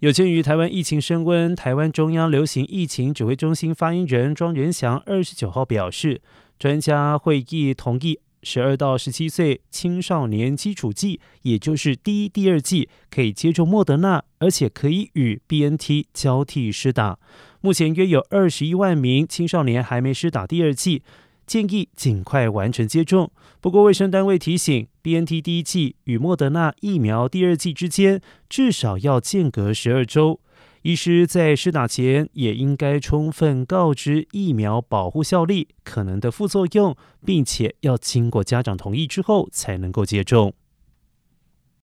有鉴于台湾疫情升温，台湾中央流行疫情指挥中心发言人庄仁祥二十九号表示，专家会议同意十二到十七岁青少年基础剂，也就是第一、第二剂可以接种莫德纳，而且可以与 B N T 交替施打。目前约有二十一万名青少年还没施打第二剂。建议尽快完成接种。不过，卫生单位提醒，B N T 第一剂与莫德纳疫苗第二剂之间至少要间隔十二周。医师在施打前也应该充分告知疫苗保护效力、可能的副作用，并且要经过家长同意之后才能够接种。